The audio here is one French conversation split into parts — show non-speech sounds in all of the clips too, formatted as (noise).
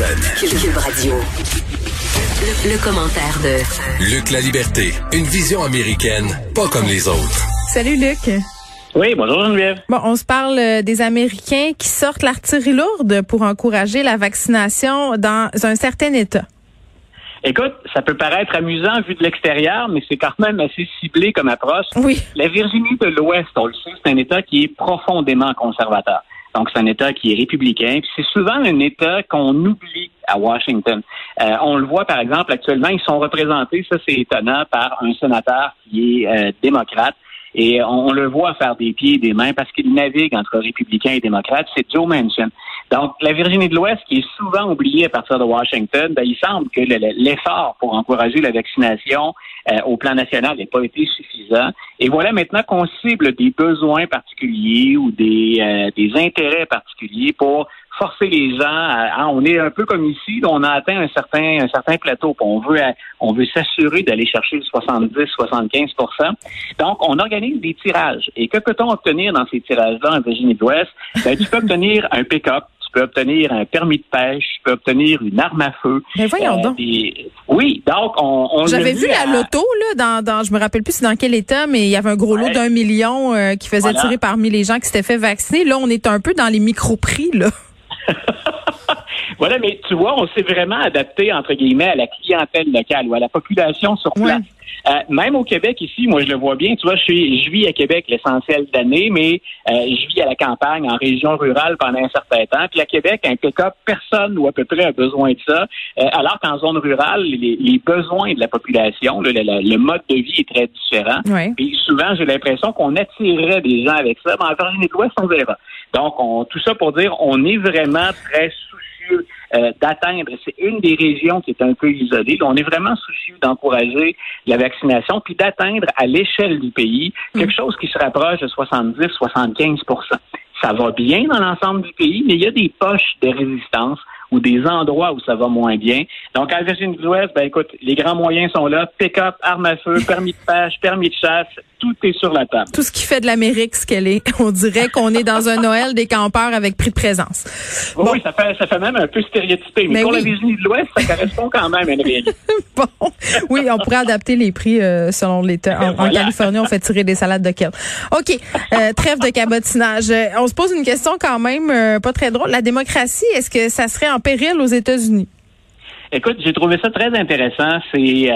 Cube Radio. Le, le commentaire de Luc La Liberté, une vision américaine, pas comme les autres. Salut Luc. Oui, bonjour Geneviève. Bon, on se parle euh, des Américains qui sortent l'artillerie lourde pour encourager la vaccination dans un certain État. Écoute, ça peut paraître amusant vu de l'extérieur, mais c'est quand même assez ciblé comme approche. Oui. La Virginie de l'Ouest, on le sait, c'est un État qui est profondément conservateur. Donc, c'est un État qui est républicain. C'est souvent un État qu'on oublie à Washington. Euh, on le voit, par exemple, actuellement, ils sont représentés, ça c'est étonnant, par un sénateur qui est euh, démocrate. Et on, le voit faire des pieds et des mains parce qu'il navigue entre républicains et démocrates, c'est Joe Manchin. Donc, la Virginie de l'Ouest, qui est souvent oubliée à partir de Washington, ben, il semble que l'effort pour encourager la vaccination euh, au plan national n'ait pas été suffisant. Et voilà maintenant qu'on cible des besoins particuliers ou des, euh, des intérêts particuliers pour forcer les gens à, on est un peu comme ici, on a atteint un certain un certain plateau, on veut on veut s'assurer d'aller chercher le 70 75% Donc on organise des tirages. Et que peut-on obtenir dans ces tirages-là en Virginie de l'Ouest? Ben, tu peux obtenir un pick-up tu peux obtenir un permis de pêche, tu peux obtenir une arme à feu. Mais voyons euh, donc. Oui, donc on, on J'avais vu, la loto là dans, dans je me rappelle plus dans quel état mais il y avait un gros lot d'un million euh, qui faisait tirer parmi les gens qui s'étaient fait vacciner. Là, on est un peu dans les micro-prix là. (laughs) voilà, mais tu vois, on s'est vraiment adapté, entre guillemets, à la clientèle locale ou à la population sur place. Euh, même au Québec, ici, moi, je le vois bien. Tu vois, je, suis, je vis à Québec l'essentiel de l'année, mais euh, je vis à la campagne, en région rurale pendant un certain temps. Puis à Québec, un pick-up, personne ou à peu près a besoin de ça. Euh, alors qu'en zone rurale, les, besoins de la population, le, mode de vie est très différent. Et souvent, j'ai l'impression qu'on attirerait des gens avec ça. Mais en Virginie de l'Ouest, on verra. Donc, on, tout ça pour dire, on est vraiment très soucieux euh, d'atteindre. C'est une des régions qui est un peu isolée. on est vraiment soucieux d'encourager la vaccination puis d'atteindre à l'échelle du pays quelque mm. chose qui se rapproche de 70-75% Ça va bien dans l'ensemble du pays, mais il y a des poches de résistance ou des endroits où ça va moins bien. Donc, à Virginie de l'Ouest, ben écoute, les grands moyens sont là. Pick-up, armes à feu, permis de pêche, permis de chasse, tout est sur la table. Tout ce qui fait de l'Amérique ce qu'elle est. (laughs) On dirait qu'on est dans un Noël des campeurs avec prix de présence. Oui, ça fait, ça fait même un peu stéréotypé. Mais, pour la Virginie de l'Ouest, ça correspond quand même à une réalité. (laughs) bon. Oui, on pourrait adapter les prix euh, selon l'État. En, Californie, on fait tirer des salades de kale. OK. Euh, trêve de cabotinage. Euh, on se pose une question quand même pas très drôle. La démocratie, est-ce que ça serait en péril aux États-Unis? Écoute, j'ai trouvé ça très intéressant. C'est, euh,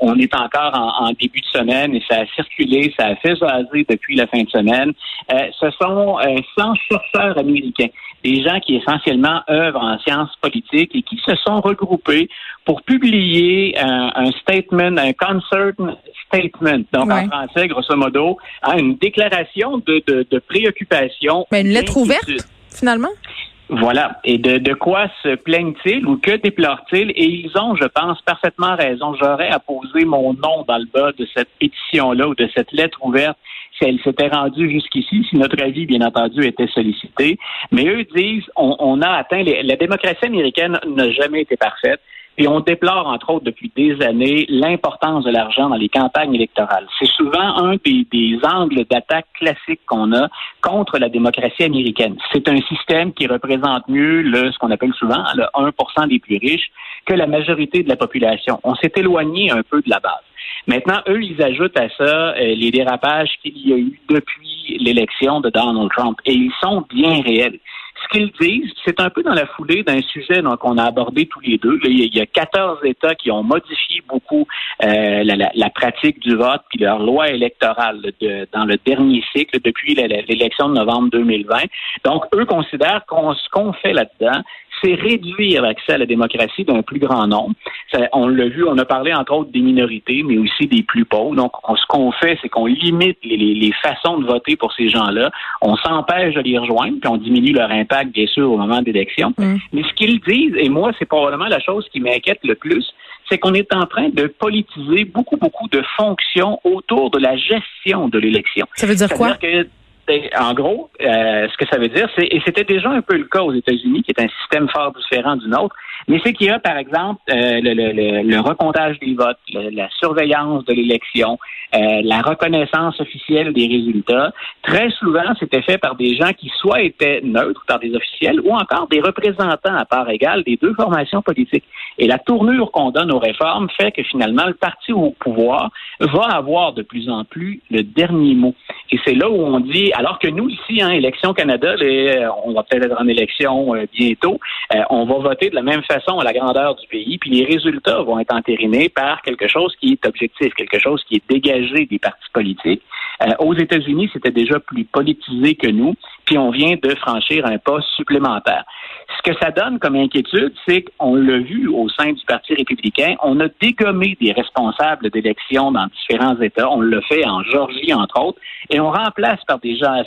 on, est encore en, début de semaine et ça a circulé, ça a fait jaser depuis la fin de semaine. Euh, ce sont euh, 100 chercheurs américains, des gens qui essentiellement œuvrent en sciences politiques et qui se sont regroupés pour publier un, statement, un concert statement, donc en français, grosso modo, une déclaration de, de, de préoccupation. Mais une lettre ouverte, finalement? Voilà. Et de, quoi se plaignent-ils ou que déplorent-ils? Et ils ont, je pense, parfaitement raison. J'aurais à poser mon nom dans le bas de cette pétition-là ou de cette lettre ouverte si elle s'était rendue jusqu'ici, si notre avis, bien entendu, était sollicité. Mais eux disent, on, on a atteint, la démocratie américaine n'a jamais été parfaite. Et on déplore, entre autres, depuis des années, l'importance de l'argent dans les campagnes électorales. C'est souvent un des, angles d'attaque classiques qu'on a contre la démocratie américaine. C'est un système qui représente mieux le, ce qu'on appelle souvent le 1% des plus riches que la majorité de la population. On s'est éloigné un peu de la base. Maintenant, eux, ils ajoutent à ça euh, les dérapages qu'il y a eu depuis l'élection de Donald Trump. Et ils sont bien réels qu'ils disent, c'est un peu dans la foulée d'un sujet qu'on a abordé tous les deux. il y a 14 États qui ont modifié beaucoup euh, la, pratique du vote puis leur loi électorale dans le dernier cycle depuis l'élection de novembre 2020. Donc, eux considèrent qu'on ce qu'on fait là-dedans, c'est réduire l'accès à la démocratie d'un plus grand nombre. on l'a vu, on a parlé entre autres des minorités, mais aussi des plus pauvres. Donc, ce qu'on fait, c'est qu'on limite les, façons de voter pour ces gens-là. On s'empêche de les rejoindre, puis on diminue leur impact, bien sûr, au moment d'élection. Mm. Mais ce qu'ils disent, et moi, c'est probablement la chose qui m'inquiète le plus, c'est qu'on est en train de politiser beaucoup, beaucoup de fonctions autour de la gestion de l'élection. Ça veut dire quoi? Que, en gros, euh, ce que ça veut dire, c'est, et c'était déjà un peu le cas aux États-Unis, qui est un système fort différent du nôtre, mais c'est qu'il y a, par exemple, euh, le, le, le, recomptage des votes, la surveillance de l'élection, euh, la reconnaissance officielle des résultats. Très souvent, c'était fait par des gens qui soit étaient neutres, par des officiels, ou encore des représentants à part égale des deux formations politiques. Et la tournure qu'on donne aux réformes fait que finalement, le parti au pouvoir va avoir de plus en plus le dernier mot. Et c'est là où on dit, alors que nous ici, hein, Élection Canada, les, on va peut-être être en élection bientôt, on va voter de la même façon à la grandeur du pays, puis les résultats vont être entérinés par quelque chose qui est objectif, quelque chose qui est dégagé des partis politiques. Euh, aux États-Unis, c'était déjà plus politisé que nous, puis on vient de franchir un pas supplémentaire. Ce que ça donne comme inquiétude, c'est qu'on l'a vu au sein du Parti républicain, on a dégommé des responsables d'élections dans différents États. On l'a fait en Georgie, entre autres, et on remplace par des gens,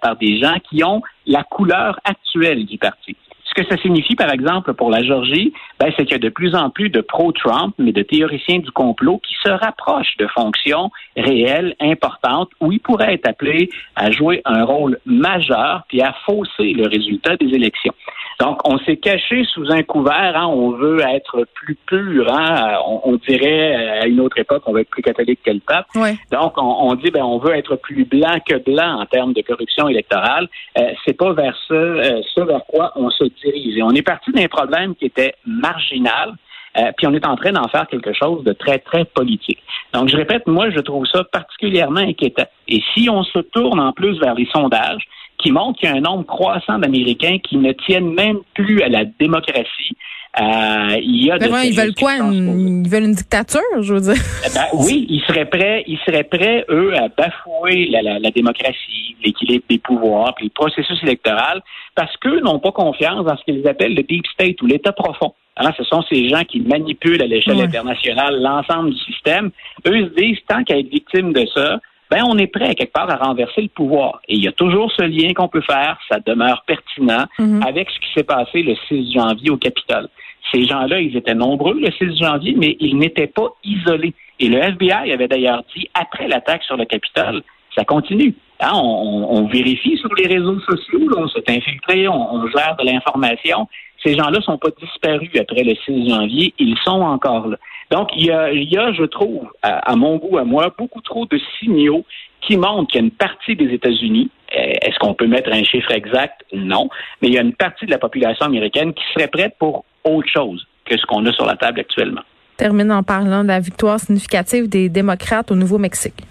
par des gens qui ont la couleur actuelle du parti. Ce que ça signifie, par exemple, pour la Georgie, ben, c'est qu'il y a de plus en plus de pro-Trump, mais de théoriciens du complot qui se rapprochent de fonctions réelles, importantes, où ils pourraient être appelés à jouer un rôle majeur puis à fausser le résultat des élections. Donc, on s'est caché sous un couvert. Hein, on veut être plus pur. Hein, on, dirait euh, à une autre époque, on veut être plus catholique que le pape. Donc, on, dit, ben, on veut être plus blanc que blanc en termes de corruption électorale. Euh, c'est pas vers ça, euh, vers quoi on se dirige. Et on est parti d'un problème qui était marginal. Euh, puis on est en train d'en faire quelque chose de très, très politique. Donc, je répète, moi, je trouve ça particulièrement inquiétant. Et si on se tourne en plus vers les sondages, qui montre qu'il y a un nombre croissant d'Américains qui ne tiennent même plus à la démocratie. Euh, il y a ils veulent quoi Ils veulent une dictature, je veux dire? Eh ben, oui, ils seraient prêts, ils seraient prêts eux à bafouer la, la, la démocratie, l'équilibre des pouvoirs, puis le processus électoral, parce qu'eux n'ont pas confiance dans ce qu'ils appellent le deep state ou l'État profond. Alors, ce sont ces gens qui manipulent à l'échelle internationale l'ensemble du système. Eux se disent tant qu'à être victimes de ça, ben on est prêt quelque part à renverser le pouvoir. Et il y a toujours ce lien qu'on peut faire, ça demeure pertinent mhm. avec ce qui s'est passé le 6 janvier au Capitole. Ces gens-là, ils étaient nombreux le 6 janvier, mais ils n'étaient pas isolés. Et le FBI avait d'ailleurs dit, après l'attaque sur le Capitole, ça continue. Hein, on, vérifie sur les réseaux sociaux, on s'est infiltré, on, on, gère de l'information. Ces gens-là sont pas disparus après le 6 janvier, ils sont encore là. Donc, il y a, il y a je trouve, à, mon goût, à moi, beaucoup trop de signaux qui montrent qu'il y a une partie des États-Unis, euh, est-ce qu'on peut mettre un chiffre exact? Non. Mais il y a une partie de la population américaine qui serait prête pour autre chose que ce qu'on a sur la table actuellement. Termine en parlant de la victoire significative des démocrates au Nouveau-Mexique.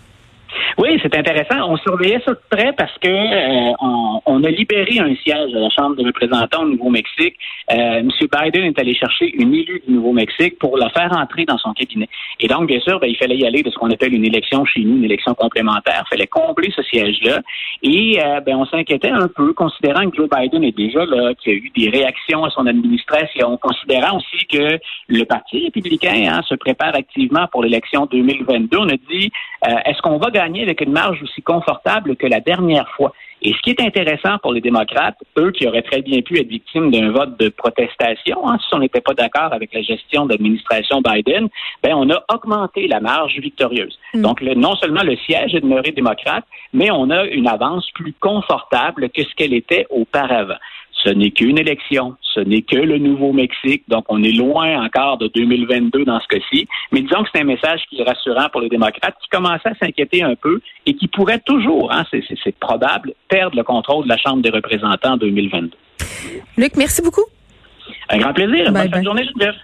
Oui, c'est intéressant. On surveillait ça de près parce que euh, on, a libéré un siège à la Chambre des représentants au Nouveau-Mexique. Euh, M. Biden est allé chercher une élue du Nouveau-Mexique pour la faire entrer dans son cabinet. Et donc, bien sûr, ben, il fallait y aller de ce qu'on appelle une élection chez nous, une élection complémentaire. Il fallait combler ce siège-là. Et euh, ben, on s'inquiétait un peu, considérant que Joe Biden est déjà là, qu'il y a eu des réactions à son administration, considérant aussi que le Parti républicain hein, se prépare activement pour l'élection 2022. On a dit, est-ce qu'on va gagner? Avec une marge aussi confortable que la dernière fois. Et ce qui est intéressant pour les démocrates, eux qui auraient très bien pu être victimes d'un vote de protestation, hein, si on n'était pas d'accord avec la gestion de l'administration Biden, ben on a augmenté la marge victorieuse. Mm. Donc non seulement le siège est demeuré démocrate, mais on a une avance plus confortable que ce qu'elle était auparavant. Ce n'est qu'une élection, ce n'est que le Nouveau-Mexique, donc on est loin encore de 2022 dans ce cas-ci. Mais disons que c'est un message qui est rassurant pour les démocrates qui commençaient à s'inquiéter un peu et qui pourraient toujours, hein, c'est probable, perdre le contrôle de la Chambre des représentants en 2022. Luc, merci beaucoup. Un grand plaisir. Bonne journée, Geneviève.